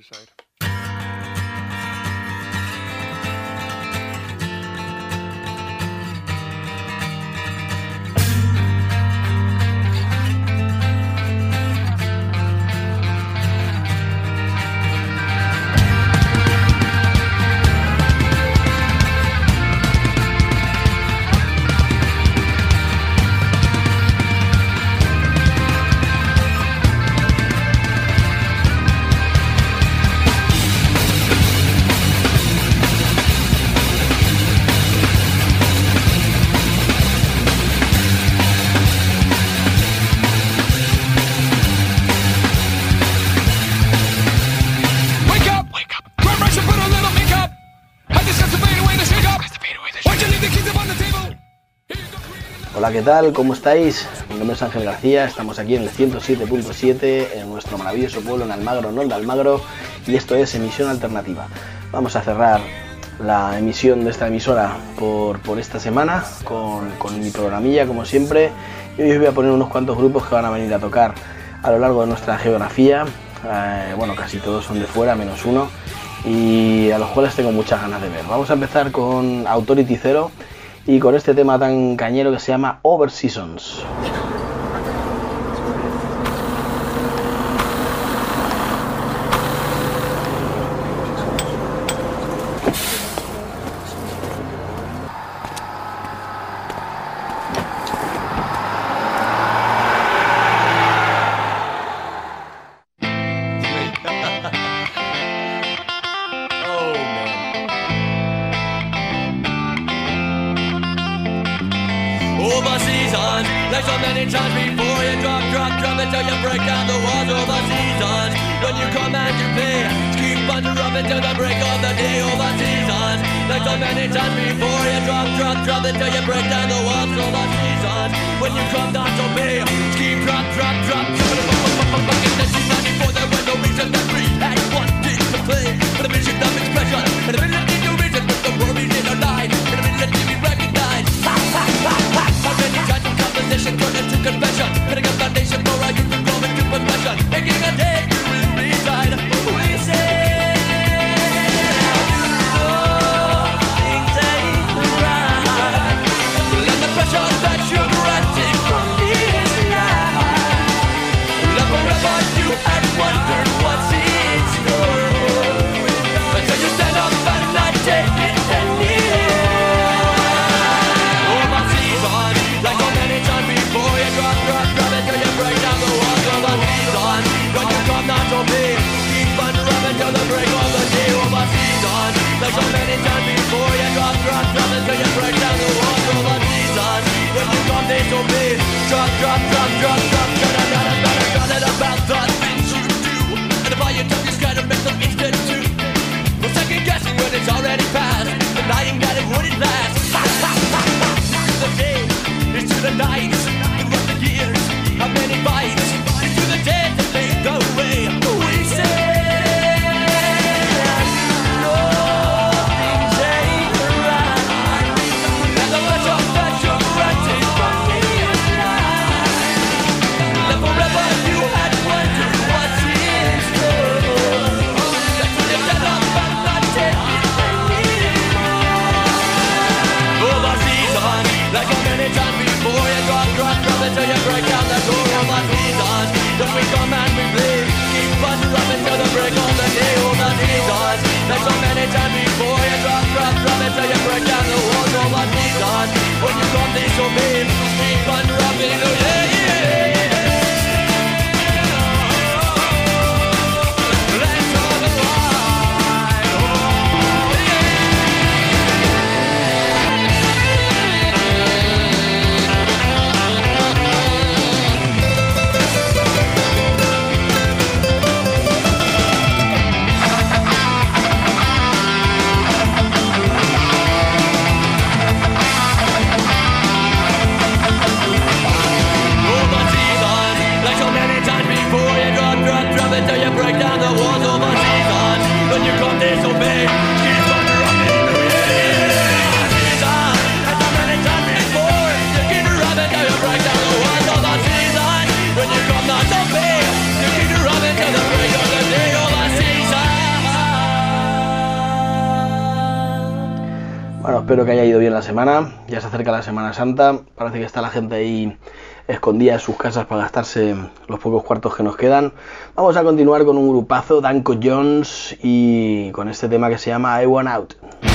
suicide. Hola, ¿qué tal? ¿Cómo estáis? Mi nombre es Ángel García, estamos aquí en el 107.7 en nuestro maravilloso pueblo en Almagro, Nol de Almagro, y esto es Emisión Alternativa. Vamos a cerrar la emisión de esta emisora por, por esta semana con, con mi programilla, como siempre, y hoy os voy a poner unos cuantos grupos que van a venir a tocar a lo largo de nuestra geografía. Eh, bueno, casi todos son de fuera, menos uno, y a los cuales tengo muchas ganas de ver. Vamos a empezar con Authority Zero y con este tema tan cañero que se llama Over Seasons. Until you break down the walls. Overseas on, when you come and you pay, keep to rub until the break of the day. Overseas on, like so many times before you drop, drop, drop until you break down the walls. Overseas on, when you come down to pay, keep drop, drop, drop, drop. Back in 1994, there was no reason that we had wanted to play. But the mission of expression, and the ability to reason with the worries in our lives, and the ability to be recognized. Ha, ha, ha, ha. How many times in conversation turn into confession, Ya se acerca la Semana Santa. Parece que está la gente ahí escondida en sus casas para gastarse los pocos cuartos que nos quedan. Vamos a continuar con un grupazo, Danko Jones, y con este tema que se llama I Want Out.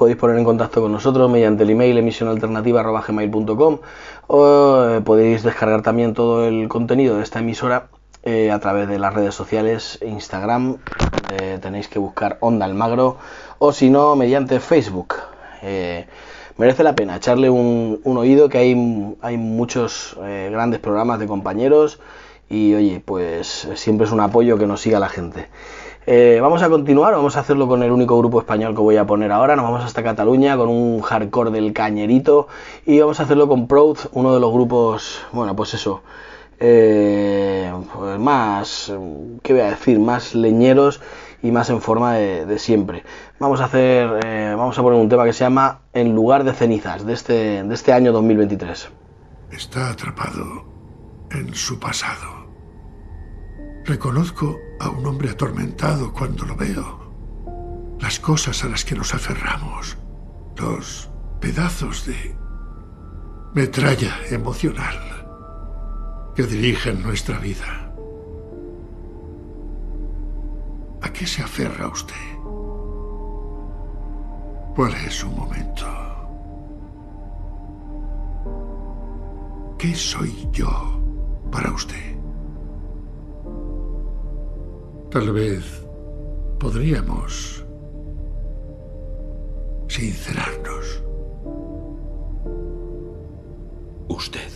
Podéis poner en contacto con nosotros mediante el email emisionalternativa.gmail.com o eh, podéis descargar también todo el contenido de esta emisora eh, a través de las redes sociales, Instagram, tenéis que buscar Onda Almagro, o si no, mediante Facebook. Eh, merece la pena echarle un, un oído, que hay, hay muchos grandes programas de compañeros y oye, pues siempre es un apoyo que nos siga la gente. Eh, vamos a continuar, vamos a hacerlo con el único grupo español que voy a poner ahora. Nos vamos hasta Cataluña con un hardcore del cañerito y vamos a hacerlo con Proud, uno de los grupos, bueno, pues eso, eh, pues más, ¿qué voy a decir? Más leñeros y más en forma de, siempre. Vamos a hacer, eh, vamos a poner un tema que se llama En lugar de cenizas de este, de este año 2023. Está atrapado en su pasado. Reconozco a un hombre atormentado cuando lo veo. Las cosas a las que nos aferramos. Los pedazos de metralla emocional. que dirigen nuestra vida. ¿A qué se aferra usted? ¿Cuál es su momento? ¿Qué soy yo para usted? Tal vez podríamos sincerarnos. Usted.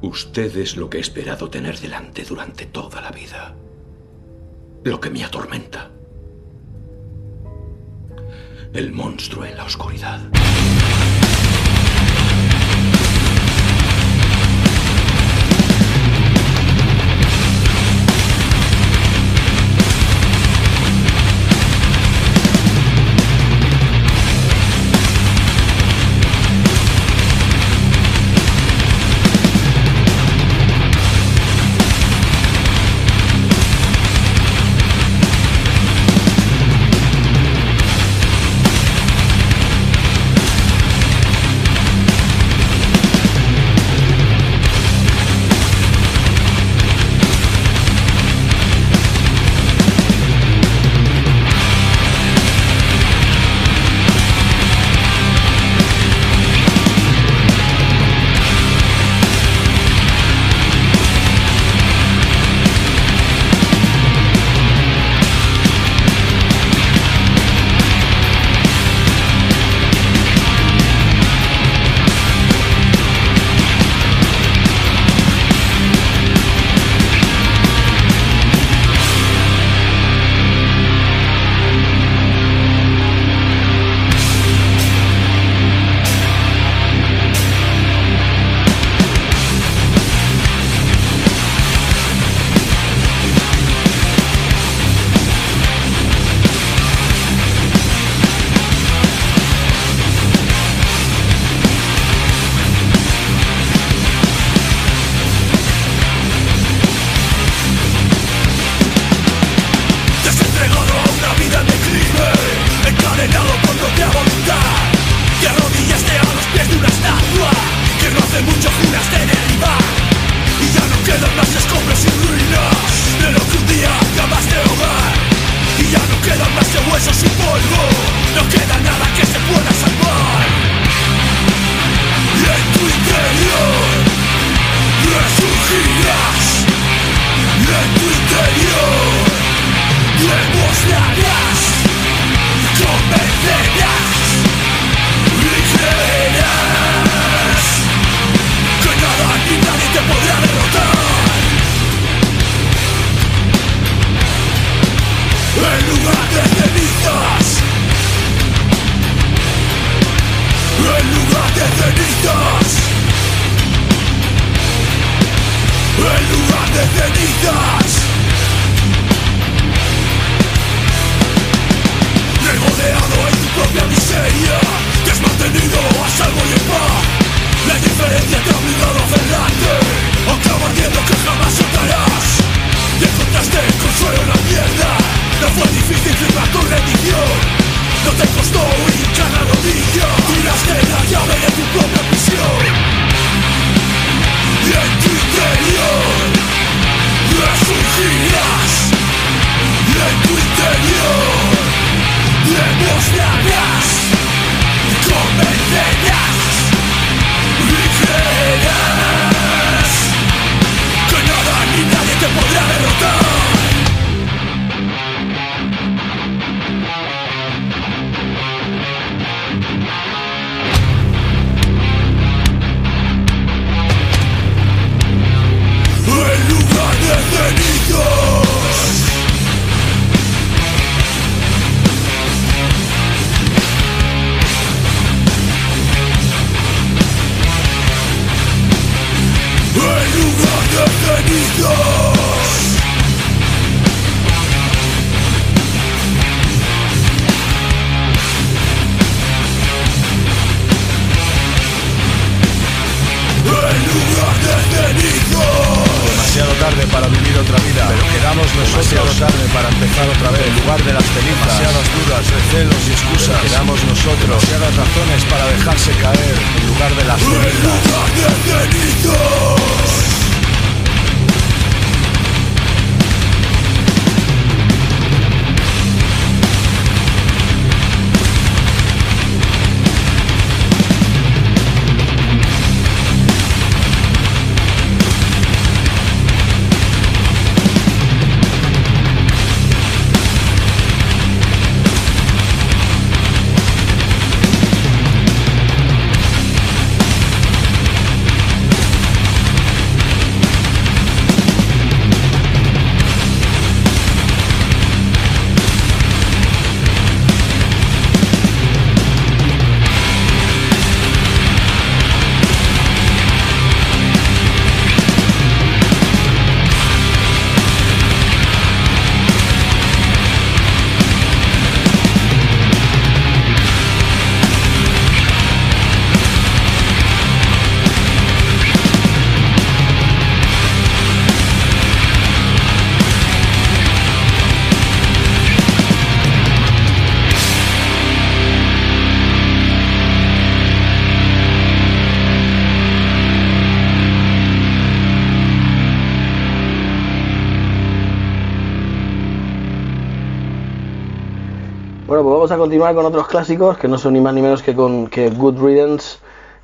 Usted es lo que he esperado tener delante durante toda la vida. Lo que me atormenta. El monstruo en la oscuridad. De las cenizas. Continuar con otros clásicos que no son ni más ni menos que con que Good Riddance.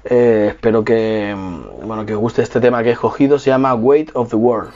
Eh, espero que, mm, bueno, que os guste este tema que he escogido. Se llama Weight of the World.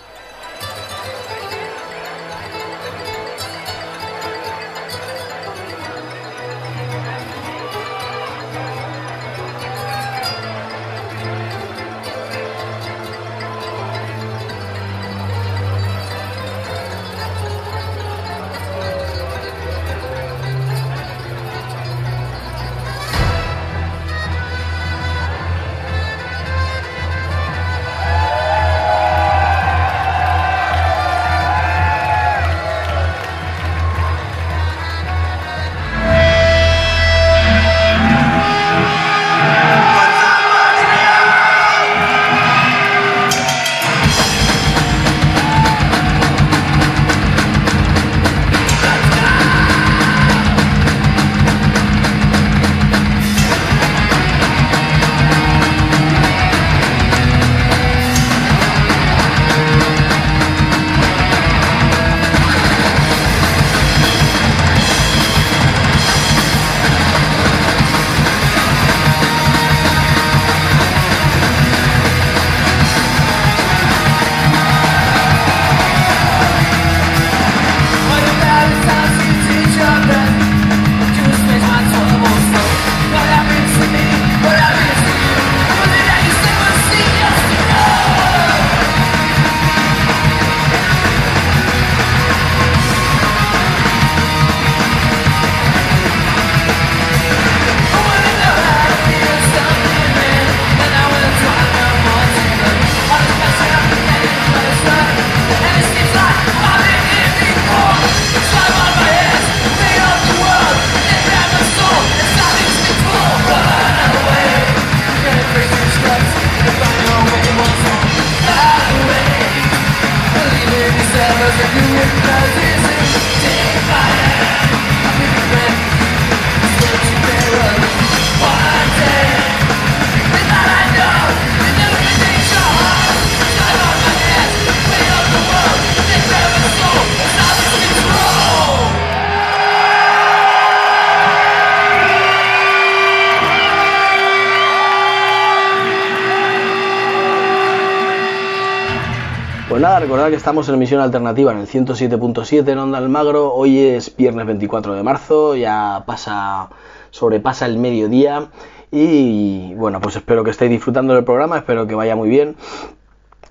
Recordad que estamos en emisión alternativa en el 107.7 en Onda Almagro. Hoy es viernes 24 de marzo, ya pasa, sobrepasa el mediodía. Y bueno, pues espero que estéis disfrutando del programa, espero que vaya muy bien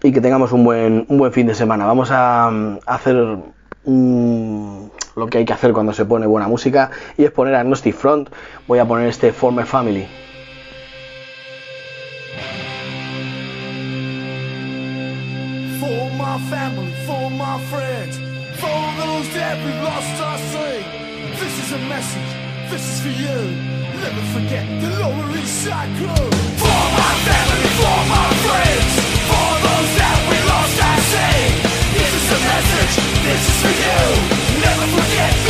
y que tengamos un buen, un buen fin de semana. Vamos a, hacer lo que hay que hacer cuando se pone buena música y es poner a Agnostic Front. Voy a poner este Former Family. For my family, for my friends, for those that we lost our sight. This is a message, this is for you. Never forget the Lower East Side crew. For my family, for my friends, for those that we lost our sight. This is a message, this is for you. Never forget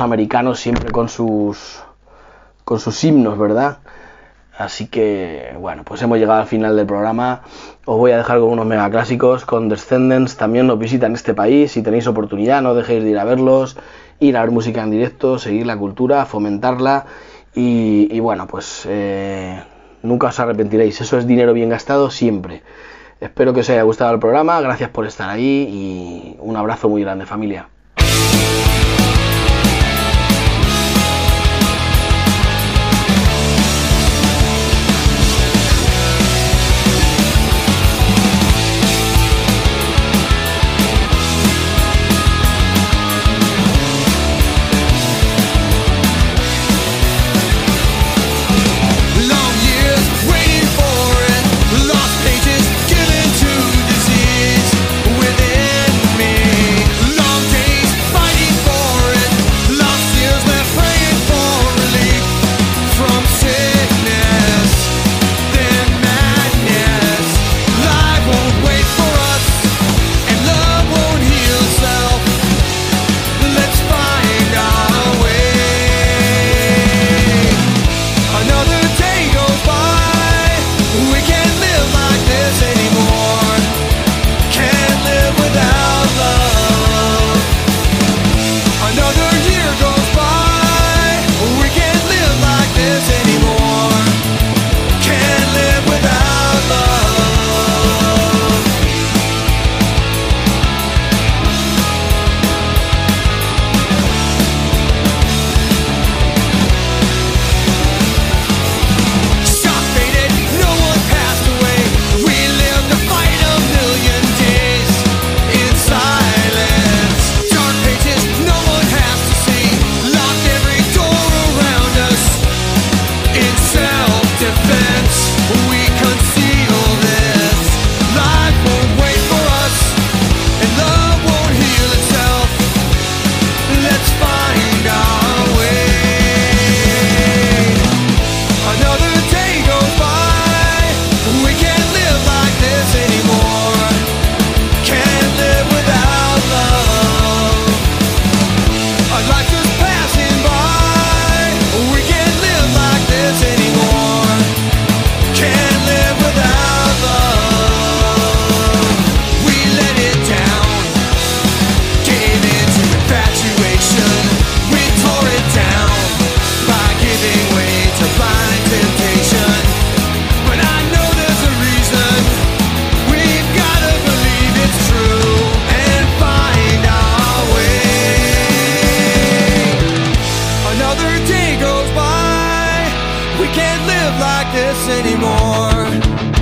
americanos siempre con sus con sus himnos, ¿verdad? Así que, bueno, pues hemos llegado al final del programa. Os voy a dejar con unos mega clásicos. Con Descendants también nos visitan este país. Si tenéis oportunidad, no dejéis de ir a verlos, ir a ver música en directo, seguir la cultura, fomentarla. Y, y bueno, pues eh, nunca os arrepentiréis. Eso es dinero bien gastado siempre. Espero que os haya gustado el programa. Gracias por estar ahí y un abrazo muy grande, familia. We can't live like this anymore.